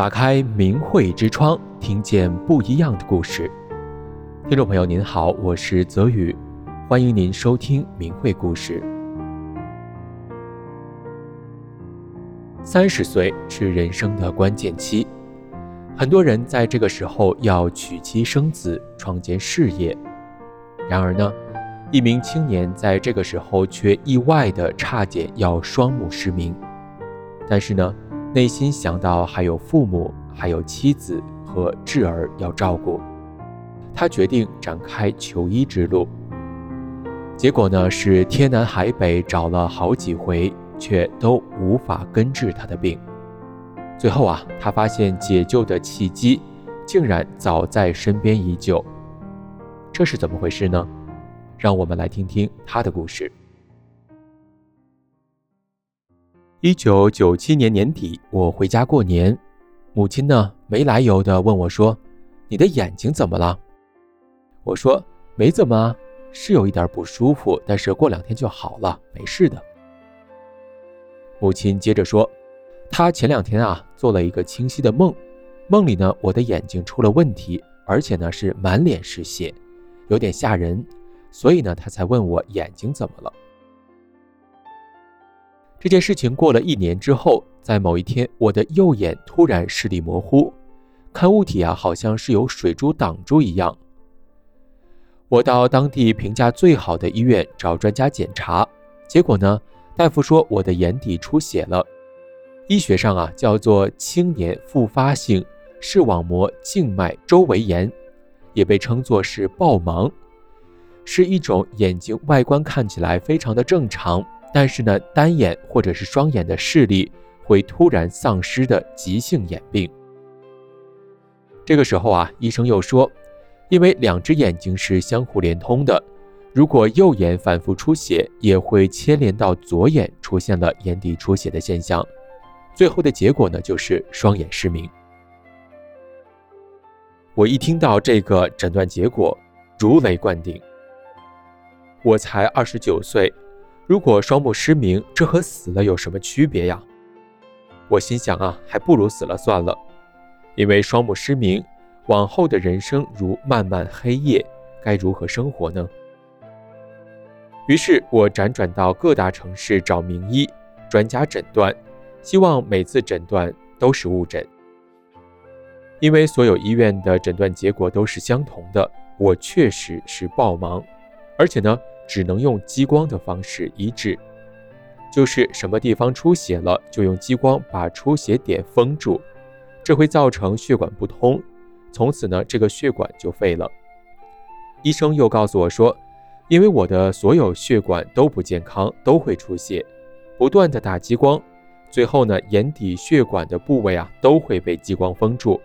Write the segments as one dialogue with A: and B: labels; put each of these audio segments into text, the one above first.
A: 打开明慧之窗，听见不一样的故事。听众朋友您好，我是泽宇，欢迎您收听明慧故事。三十岁是人生的关键期，很多人在这个时候要娶妻生子，创建事业。然而呢，一名青年在这个时候却意外的差点要双目失明。但是呢，内心想到还有父母、还有妻子和稚儿要照顾，他决定展开求医之路。结果呢，是天南海北找了好几回，却都无法根治他的病。最后啊，他发现解救的契机竟然早在身边已久。这是怎么回事呢？让我们来听听他的故事。一九九七年年底，我回家过年，母亲呢没来由的问我说：“你的眼睛怎么了？”我说：“没怎么啊，是有一点不舒服，但是过两天就好了，没事的。”母亲接着说：“她前两天啊做了一个清晰的梦，梦里呢我的眼睛出了问题，而且呢是满脸是血，有点吓人，所以呢她才问我眼睛怎么了。”这件事情过了一年之后，在某一天，我的右眼突然视力模糊，看物体啊，好像是有水珠挡住一样。我到当地评价最好的医院找专家检查，结果呢，大夫说我的眼底出血了，医学上啊叫做青年复发性视网膜静脉周围炎，也被称作是暴盲，是一种眼睛外观看起来非常的正常。但是呢，单眼或者是双眼的视力会突然丧失的急性眼病。这个时候啊，医生又说，因为两只眼睛是相互连通的，如果右眼反复出血，也会牵连到左眼出现了眼底出血的现象，最后的结果呢，就是双眼失明。我一听到这个诊断结果，如雷贯顶。我才二十九岁。如果双目失明，这和死了有什么区别呀？我心想啊，还不如死了算了，因为双目失明，往后的人生如漫漫黑夜，该如何生活呢？于是我辗转到各大城市找名医、专家诊断，希望每次诊断都是误诊。因为所有医院的诊断结果都是相同的，我确实是暴盲，而且呢。只能用激光的方式医治，就是什么地方出血了，就用激光把出血点封住，这会造成血管不通，从此呢，这个血管就废了。医生又告诉我说，因为我的所有血管都不健康，都会出血，不断的打激光，最后呢，眼底血管的部位啊都会被激光封住，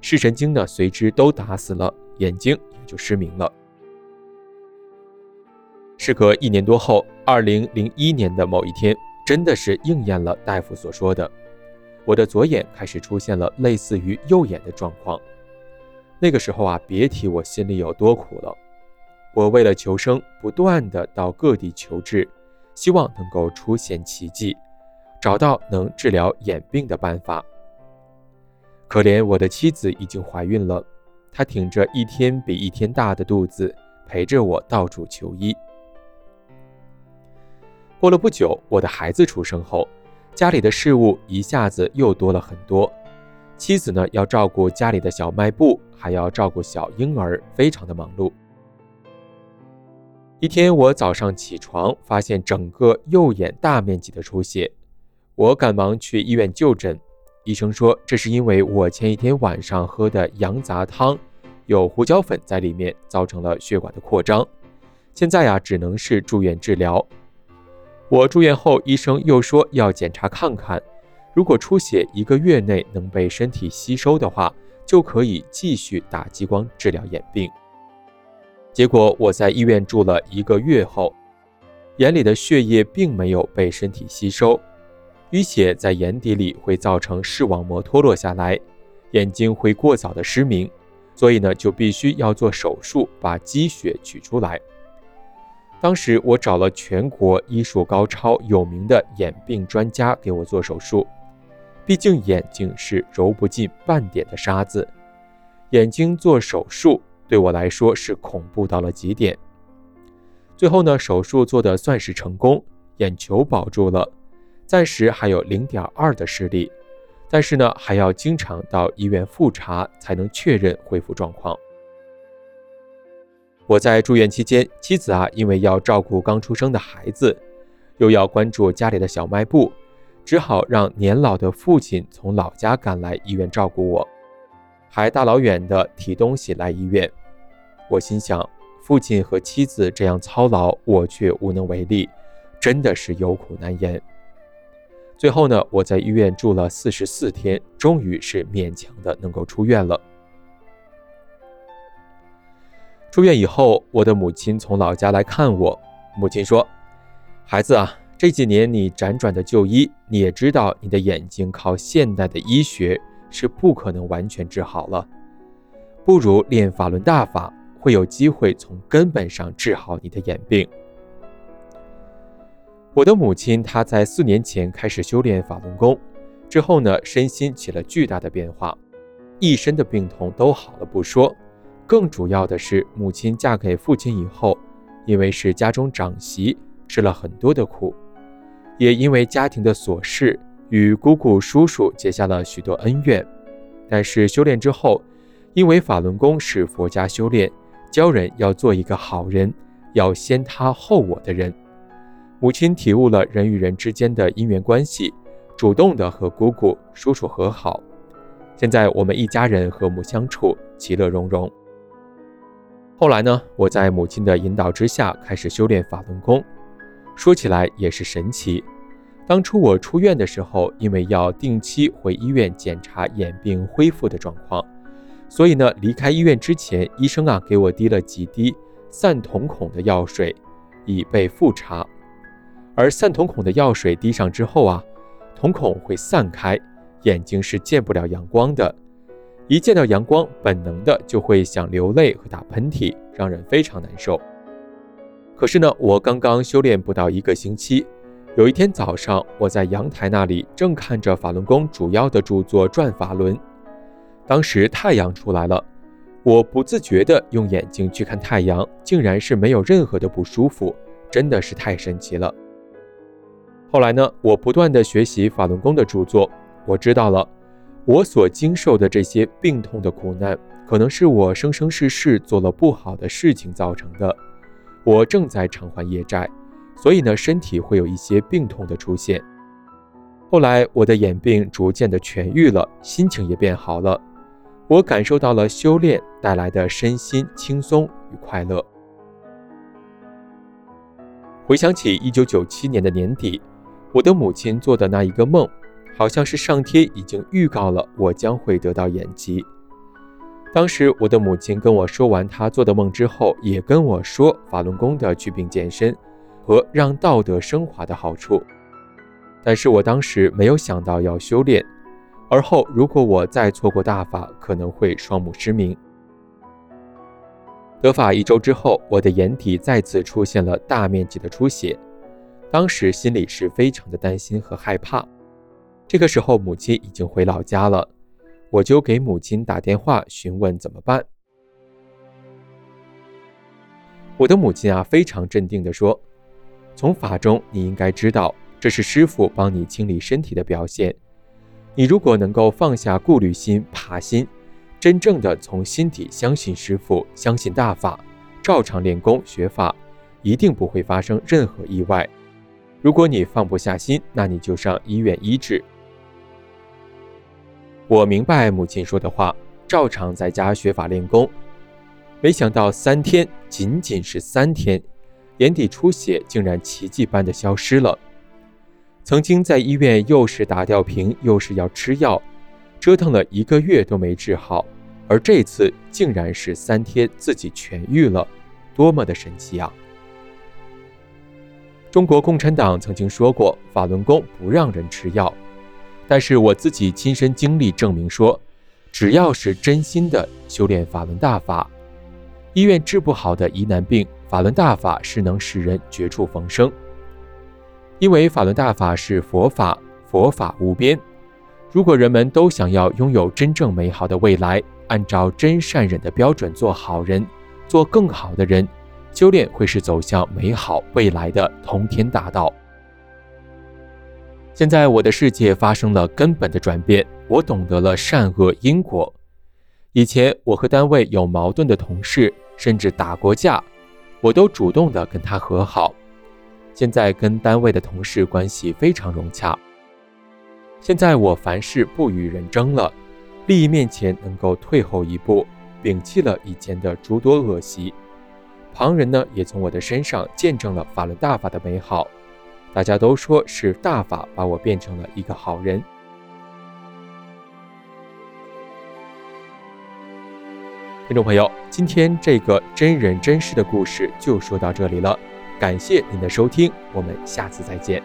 A: 视神经呢随之都打死了，眼睛也就失明了。时隔一年多后，二零零一年的某一天，真的是应验了大夫所说的，我的左眼开始出现了类似于右眼的状况。那个时候啊，别提我心里有多苦了。我为了求生，不断的到各地求治，希望能够出现奇迹，找到能治疗眼病的办法。可怜我的妻子已经怀孕了，她挺着一天比一天大的肚子，陪着我到处求医。过了不久，我的孩子出生后，家里的事务一下子又多了很多。妻子呢，要照顾家里的小卖部，还要照顾小婴儿，非常的忙碌。一天，我早上起床，发现整个右眼大面积的出血，我赶忙去医院就诊。医生说，这是因为我前一天晚上喝的羊杂汤有胡椒粉在里面，造成了血管的扩张。现在呀，只能是住院治疗。我住院后，医生又说要检查看看，如果出血一个月内能被身体吸收的话，就可以继续打激光治疗眼病。结果我在医院住了一个月后，眼里的血液并没有被身体吸收，淤血在眼底里会造成视网膜脱落下来，眼睛会过早的失明，所以呢，就必须要做手术把积血取出来。当时我找了全国医术高超、有名的眼病专家给我做手术，毕竟眼睛是揉不进半点的沙子。眼睛做手术对我来说是恐怖到了极点。最后呢，手术做的算是成功，眼球保住了，暂时还有零点二的视力，但是呢，还要经常到医院复查才能确认恢复状况。我在住院期间，妻子啊，因为要照顾刚出生的孩子，又要关注家里的小卖部，只好让年老的父亲从老家赶来医院照顾我，还大老远的提东西来医院。我心想，父亲和妻子这样操劳，我却无能为力，真的是有苦难言。最后呢，我在医院住了四十四天，终于是勉强的能够出院了。出院以后，我的母亲从老家来看我。母亲说：“孩子啊，这几年你辗转的就医，你也知道你的眼睛靠现代的医学是不可能完全治好了，不如练法轮大法，会有机会从根本上治好你的眼病。”我的母亲她在四年前开始修炼法轮功，之后呢，身心起了巨大的变化，一身的病痛都好了不说。更主要的是，母亲嫁给父亲以后，因为是家中长媳，吃了很多的苦，也因为家庭的琐事，与姑姑叔叔结下了许多恩怨。但是修炼之后，因为法轮功是佛家修炼，教人要做一个好人，要先他后我的人。母亲体悟了人与人之间的因缘关系，主动的和姑姑叔叔和好。现在我们一家人和睦相处，其乐融融。后来呢，我在母亲的引导之下开始修炼法轮功，说起来也是神奇。当初我出院的时候，因为要定期回医院检查眼病恢复的状况，所以呢，离开医院之前，医生啊给我滴了几滴散瞳孔的药水，以备复查。而散瞳孔的药水滴上之后啊，瞳孔会散开，眼睛是见不了阳光的。一见到阳光，本能的就会想流泪和打喷嚏，让人非常难受。可是呢，我刚刚修炼不到一个星期，有一天早上，我在阳台那里正看着法轮功主要的著作《转法轮》，当时太阳出来了，我不自觉的用眼睛去看太阳，竟然是没有任何的不舒服，真的是太神奇了。后来呢，我不断的学习法轮功的著作，我知道了。我所经受的这些病痛的苦难，可能是我生生世世做了不好的事情造成的。我正在偿还业债，所以呢，身体会有一些病痛的出现。后来，我的眼病逐渐的痊愈了，心情也变好了。我感受到了修炼带来的身心轻松与快乐。回想起一九九七年的年底，我的母亲做的那一个梦。好像是上天已经预告了我将会得到眼疾。当时我的母亲跟我说完她做的梦之后，也跟我说法轮功的祛病健身和让道德升华的好处。但是我当时没有想到要修炼，而后如果我再错过大法，可能会双目失明。得法一周之后，我的眼底再次出现了大面积的出血，当时心里是非常的担心和害怕。这个时候，母亲已经回老家了，我就给母亲打电话询问怎么办。我的母亲啊，非常镇定地说：“从法中你应该知道，这是师傅帮你清理身体的表现。你如果能够放下顾虑心、怕心，真正的从心底相信师傅、相信大法，照常练功学法，一定不会发生任何意外。如果你放不下心，那你就上医院医治。”我明白母亲说的话，照常在家学法练功。没想到三天，仅仅是三天，眼底出血竟然奇迹般的消失了。曾经在医院又是打吊瓶，又是要吃药，折腾了一个月都没治好，而这次竟然是三天自己痊愈了，多么的神奇啊！中国共产党曾经说过，法轮功不让人吃药。但是我自己亲身经历证明说，只要是真心的修炼法轮大法，医院治不好的疑难病，法轮大法是能使人绝处逢生。因为法轮大法是佛法，佛法无边，如果人们都想要拥有真正美好的未来，按照真善忍的标准做好人，做更好的人，修炼会是走向美好未来的通天大道。现在我的世界发生了根本的转变，我懂得了善恶因果。以前我和单位有矛盾的同事，甚至打过架，我都主动的跟他和好。现在跟单位的同事关系非常融洽。现在我凡事不与人争了，利益面前能够退后一步，摒弃了以前的诸多恶习。旁人呢，也从我的身上见证了法轮大法的美好。大家都说是大法把我变成了一个好人。听众朋友，今天这个真人真事的故事就说到这里了，感谢您的收听，我们下次再见。